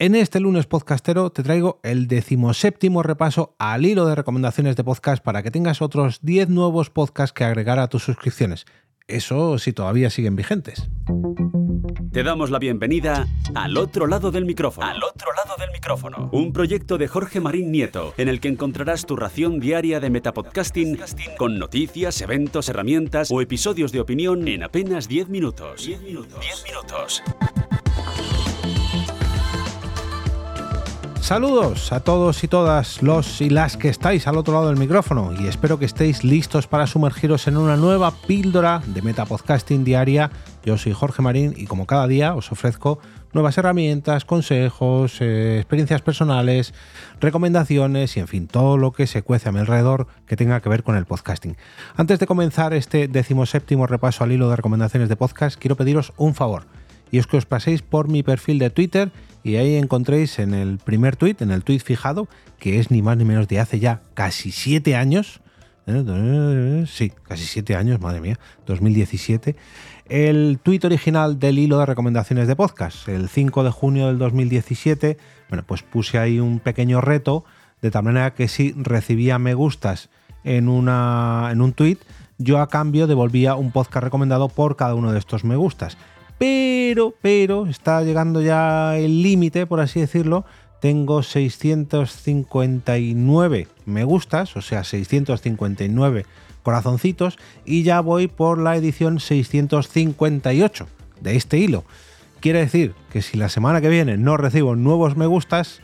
En este lunes podcastero te traigo el decimoséptimo repaso al hilo de recomendaciones de podcast para que tengas otros 10 nuevos podcasts que agregar a tus suscripciones. Eso si todavía siguen vigentes. Te damos la bienvenida al otro lado del micrófono. Al otro lado del micrófono. Un proyecto de Jorge Marín Nieto, en el que encontrarás tu ración diaria de metapodcasting con noticias, eventos, herramientas o episodios de opinión en apenas 10 minutos. 10 minutos. 10 minutos. Saludos a todos y todas los y las que estáis al otro lado del micrófono y espero que estéis listos para sumergiros en una nueva píldora de Metapodcasting diaria. Yo soy Jorge Marín y como cada día os ofrezco nuevas herramientas, consejos, eh, experiencias personales, recomendaciones y en fin, todo lo que se cuece a mi alrededor que tenga que ver con el podcasting. Antes de comenzar este decimoséptimo repaso al hilo de recomendaciones de podcast, quiero pediros un favor y es que os paséis por mi perfil de Twitter y ahí encontréis en el primer tweet, en el tweet fijado, que es ni más ni menos de hace ya casi siete años, ¿eh? sí, casi siete años, madre mía, 2017, el tweet original del hilo de recomendaciones de podcast, el 5 de junio del 2017, bueno, pues puse ahí un pequeño reto, de tal manera que si recibía me gustas en, una, en un tweet, yo a cambio devolvía un podcast recomendado por cada uno de estos me gustas pero, pero, está llegando ya el límite, por así decirlo. Tengo 659 me gustas, o sea, 659 corazoncitos, y ya voy por la edición 658 de este hilo. Quiere decir que si la semana que viene no recibo nuevos me gustas,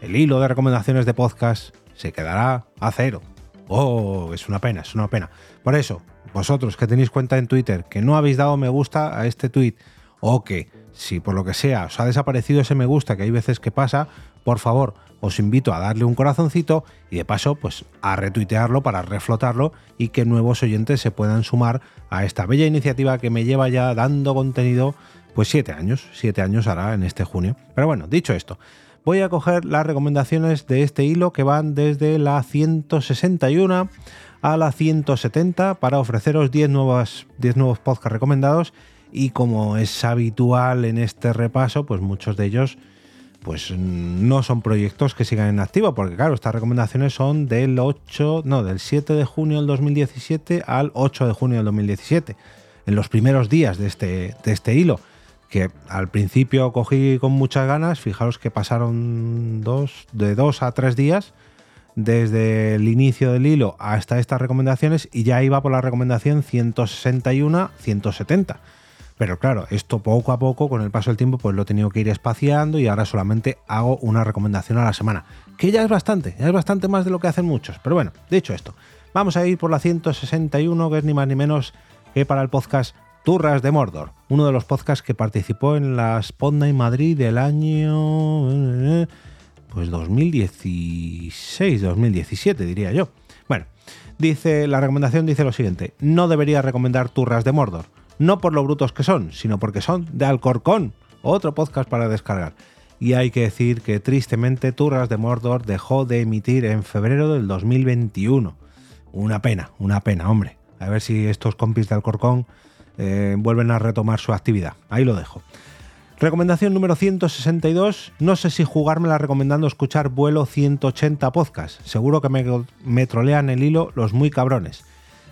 el hilo de recomendaciones de podcast se quedará a cero. Oh, es una pena, es una pena. Por eso, vosotros que tenéis cuenta en Twitter, que no habéis dado me gusta a este tweet, o que si por lo que sea os ha desaparecido ese me gusta, que hay veces que pasa, por favor, os invito a darle un corazoncito y de paso, pues a retuitearlo para reflotarlo y que nuevos oyentes se puedan sumar a esta bella iniciativa que me lleva ya dando contenido, pues siete años, siete años hará en este junio. Pero bueno, dicho esto, voy a coger las recomendaciones de este hilo que van desde la 161 a la 170 para ofreceros 10, nuevas, 10 nuevos podcasts recomendados. Y como es habitual en este repaso, pues muchos de ellos pues no son proyectos que sigan en activo, porque claro, estas recomendaciones son del 8, no, del 7 de junio del 2017 al 8 de junio del 2017, en los primeros días de este, de este hilo, que al principio cogí con muchas ganas, fijaros que pasaron dos, de dos a tres días desde el inicio del hilo hasta estas recomendaciones y ya iba por la recomendación 161-170 pero claro, esto poco a poco, con el paso del tiempo, pues lo he tenido que ir espaciando y ahora solamente hago una recomendación a la semana. Que ya es bastante, ya es bastante más de lo que hacen muchos. Pero bueno, dicho esto, vamos a ir por la 161, que es ni más ni menos que para el podcast Turras de Mordor, uno de los podcasts que participó en la Spotlight Madrid del año pues 2016, 2017 diría yo. Bueno, dice la recomendación dice lo siguiente: no debería recomendar Turras de Mordor no por lo brutos que son, sino porque son de Alcorcón, otro podcast para descargar. Y hay que decir que tristemente Turras de Mordor dejó de emitir en febrero del 2021. Una pena, una pena, hombre. A ver si estos compis de Alcorcón eh, vuelven a retomar su actividad. Ahí lo dejo. Recomendación número 162. No sé si jugármela recomendando escuchar vuelo 180 podcast. Seguro que me, trolean el hilo los muy cabrones.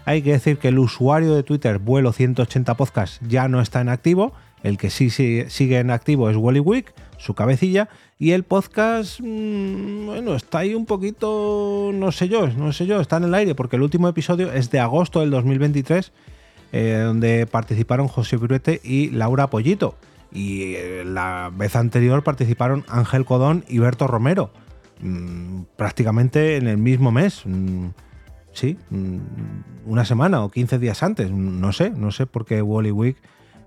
Hay que decir que el usuario de Twitter vuelo 180 podcast ya no está en activo. El que sí, sigue en activo es Wally Week, su cabecilla, y el podcast, mm, bueno, está ahí un poquito, no sé yo, no sé yo, está en el aire, porque el último episodio es de agosto del 2023, eh, donde participaron José Piruete y Laura Pollito. Y eh, la vez anterior participaron Ángel Codón y Berto Romero, mm, prácticamente en el mismo mes. Mm, sí, mm, una semana o 15 días antes. No sé, no sé por qué Wally Week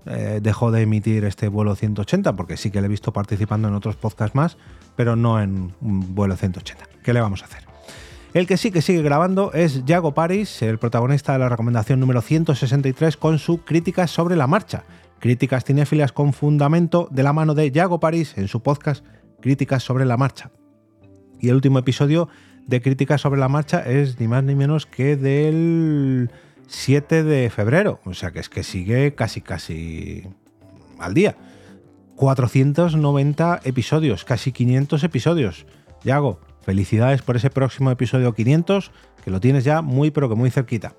eh, dejó de emitir este vuelo 180, porque sí que le he visto participando en otros podcasts más, pero no en vuelo 180. ¿Qué le vamos a hacer? El que sí que sigue grabando es Yago Paris, el protagonista de la recomendación número 163 con su Críticas sobre la marcha. Críticas cinéfilas con fundamento de la mano de Yago Paris en su podcast Críticas sobre la marcha. Y el último episodio de crítica sobre la marcha es ni más ni menos que del 7 de febrero. O sea que es que sigue casi casi al día. 490 episodios, casi 500 episodios. Yago, felicidades por ese próximo episodio 500, que lo tienes ya muy pero que muy cerquita.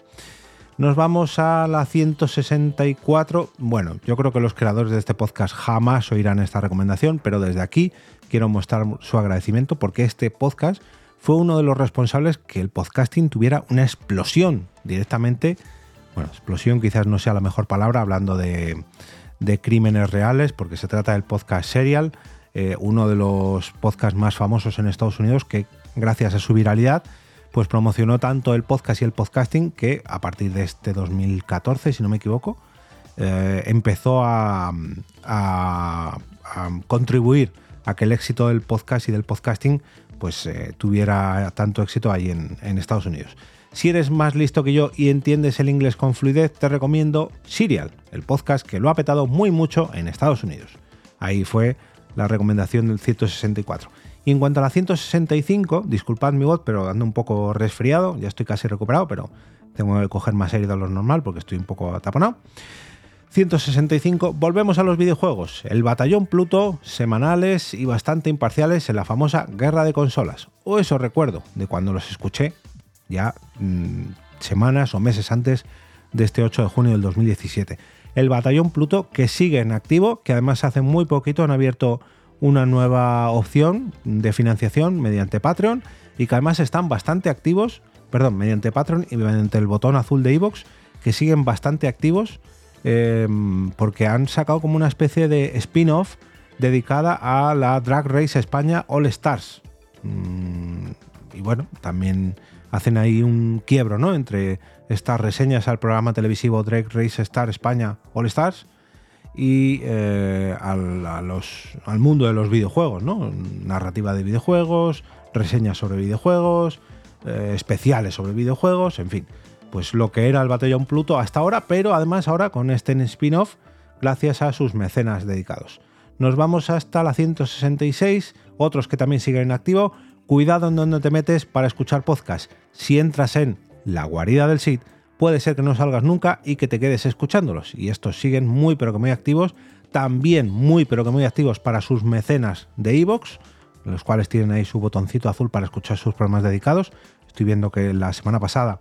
Nos vamos a la 164. Bueno, yo creo que los creadores de este podcast jamás oirán esta recomendación, pero desde aquí quiero mostrar su agradecimiento porque este podcast fue uno de los responsables que el podcasting tuviera una explosión directamente. Bueno, explosión quizás no sea la mejor palabra hablando de, crímenes reales, porque se trata del podcast Serial, eh, uno de los podcasts más famosos en Estados Unidos que gracias a su viralidad pues promocionó tanto el podcast y el podcasting que a partir de este 2014, si no me equivoco, eh, empezó a, contribuir a que el éxito del podcast y del podcasting pues eh, tuviera tanto éxito ahí en, en, Estados Unidos. Si eres más listo que yo y entiendes el inglés con fluidez, te recomiendo Serial, el podcast que lo ha petado muy mucho en Estados Unidos. Ahí fue la recomendación del 164. Y en cuanto a la 165, disculpad mi voz, pero ando un poco resfriado, ya estoy casi recuperado, pero tengo que coger más aire de lo normal porque estoy un poco taponado. 165, volvemos a los videojuegos. El Batallón Pluto, semanales y bastante imparciales en la famosa Guerra de Consolas. O eso recuerdo de cuando los escuché ya mm, semanas o meses antes de este 8 de junio del 2017. El Batallón Pluto que sigue en activo, que además hace muy poquito han abierto una nueva opción de financiación mediante Patreon y que además están bastante activos, perdón, mediante Patreon y mediante el botón azul de iVoox, que siguen bastante activos em, porque han sacado como una especie de spin-off dedicada a la Drag Race España All Stars. Mm, y bueno, también hacen ahí un quiebro ¿no? entre estas reseñas al programa televisivo Drag Race Star España All Stars y eh, al, mundo de los videojuegos, ¿no? Narrativa de videojuegos, reseñas sobre videojuegos, eh, especiales sobre videojuegos, en fin. Pues lo que era el Batallón Pluto hasta ahora, pero además ahora con este spin-off gracias a sus mecenas dedicados. Nos vamos hasta la 166, otros que también siguen en activo. Cuidado en donde te metes para escuchar podcast. Si entras en la guarida del SID, puede ser que no salgas nunca y que te quedes escuchándolos. Y estos siguen muy pero que muy activos, también muy pero que muy activos para sus mecenas de Evox, los cuales tienen ahí su botoncito azul para escuchar sus programas dedicados. Estoy viendo que la semana pasada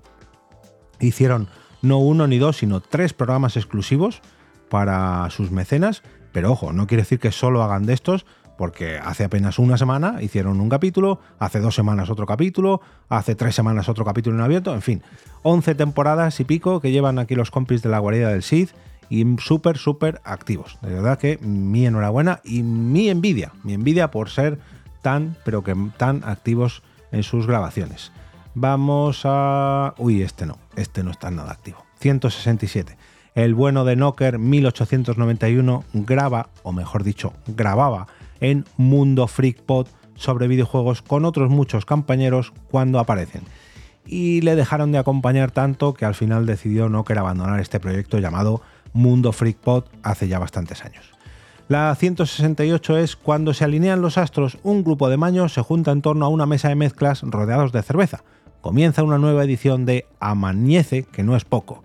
hicieron no uno ni dos, sino tres programas exclusivos para sus mecenas. Pero ojo, no quiere decir que solo hagan de estos, porque hace apenas una semana hicieron un capítulo, hace dos semanas otro capítulo, hace tres semanas otro capítulo en abierto, en fin, 11 temporadas y pico que llevan aquí los compis de la guarida del Sith y súper, súper activos. De verdad que mi enhorabuena y mi envidia, mi envidia por ser tan, pero que tan activos en sus grabaciones. Vamos a... Uy, este no, este no está nada activo. 167. El bueno de Knocker 1891 graba, o mejor dicho, grababa en Mundo Freak Pod sobre videojuegos con otros muchos compañeros cuando aparecen. Y le dejaron de acompañar tanto que al final decidió no querer abandonar este proyecto llamado Mundo Freak Pod hace ya bastantes años. La 168 es cuando se alinean los astros, un grupo de maños se junta en torno a una mesa de mezclas rodeados de cerveza. Comienza una nueva edición de Amañece, que no es poco.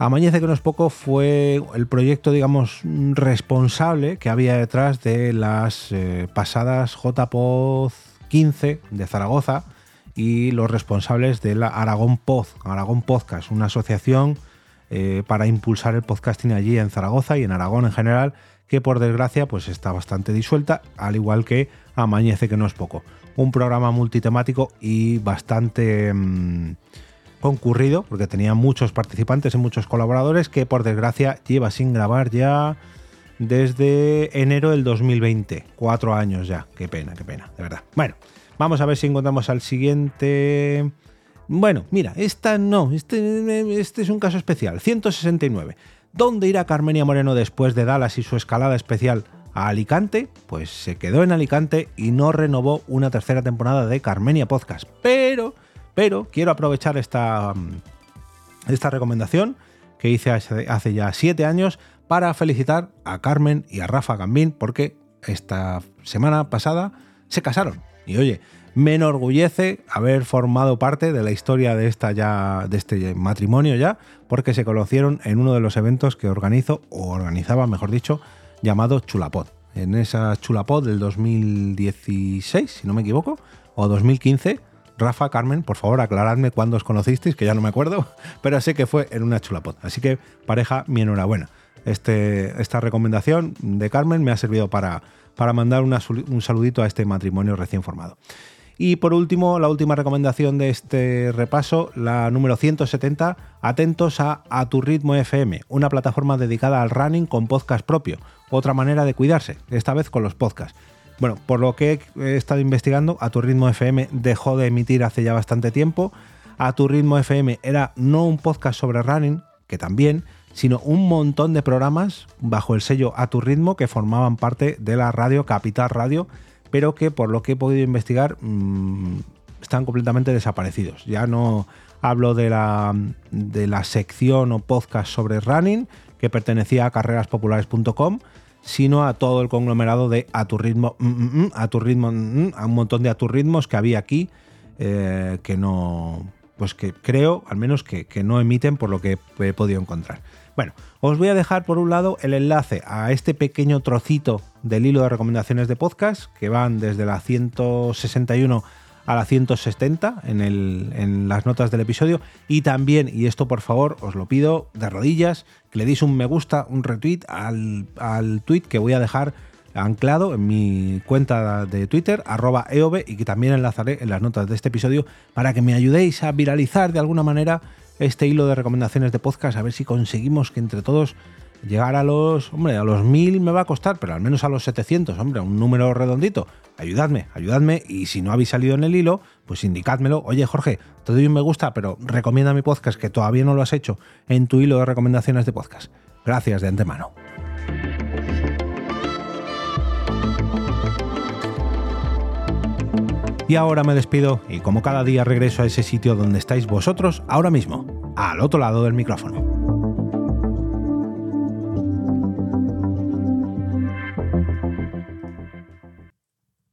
Amañece que no es poco fue el proyecto, digamos, responsable que había detrás de las eh, pasadas JPOZ 15 de Zaragoza y los responsables de la Aragón Pod, Aragón Podcast, una asociación eh, para impulsar el podcasting allí en Zaragoza y en Aragón en general, que por desgracia pues está bastante disuelta, al igual que Amañece que no es poco. Un programa multitemático y bastante... Mm, concurrido, porque tenía muchos participantes y muchos colaboradores, que por desgracia lleva sin grabar ya desde enero del 2020. Cuatro años ya. Qué pena, qué pena, de verdad. Bueno, vamos a ver si encontramos al siguiente. Bueno, mira, esta no, este, este es un caso especial. 169. ¿Dónde irá Carmenia Moreno después de Dallas y su escalada especial a Alicante? Pues se quedó en Alicante y no renovó una tercera temporada de Carmenia Podcast. Pero pero quiero aprovechar esta, mm, esta recomendación que hice hace, ya siete años para felicitar a Carmen y a Rafa Gambín porque esta semana pasada se casaron. Y oye, me enorgullece haber formado parte de la historia de, esta ya, de este matrimonio ya, porque se conocieron en uno de los eventos que organizo, o organizaba, mejor dicho, llamado Chulapod. en esa chulapod del 2016, si no me equivoco, o 2015. Rafa, Carmen, por favor, aclaradme cuándo os conocisteis, que ya no me acuerdo, pero sé que fue en una chulapod. Así que, pareja, mi enhorabuena. Este, esta recomendación de Carmen me ha servido para, para mandar un saludito a este matrimonio recién formado. Y por último, la última recomendación de este repaso, la número 170, atentos a A Tu Ritmo FM, una plataforma dedicada al running con podcast propio, otra manera de cuidarse, esta vez con los podcasts. Bueno, por lo que he estado investigando, A Tu Ritmo FM dejó de emitir hace ya bastante tiempo. A Tu Ritmo FM era no un podcast sobre running, que también, sino un montón de programas bajo el sello A Tu Ritmo que formaban parte de la radio Capital Radio pero que por lo que he podido investigar mm, están completamente desaparecidos. Ya no hablo de la, de la sección o podcast sobre running que pertenecía a carreraspopulares.com, sino a todo el conglomerado de a tu ritmo, mm, mm, a tu ritmo, a un montón de a tu ritmos que había aquí eh, que no, pues que creo, al menos que, que no emiten por lo que he podido encontrar. Bueno, os voy a dejar por un lado el enlace a este pequeño trocito del hilo de recomendaciones de podcast que van desde la 161 a la 170 en, las notas del episodio. Y también, y esto por favor os lo pido de rodillas, que le deis un me gusta, un retweet al, al tweet que voy a dejar anclado en mi cuenta de Twitter, arroba eove, y que también enlazaré en las notas de este episodio para que me ayudéis a viralizar de alguna manera este hilo de recomendaciones de podcast, a ver si conseguimos que entre todos llegar a los, hombre, a los mil me va a costar, pero al menos a los 700, hombre, un número redondito. Ayudadme, ayudadme y si no habéis salido en el hilo, pues indicádmelo. Oye, Jorge, te doy un me gusta, pero recomienda mi podcast que todavía no lo has hecho en tu hilo de recomendaciones de podcast. Gracias de antemano. Y ahora me despido y como cada día regreso a ese sitio donde estáis vosotros ahora mismo, al otro lado del micrófono.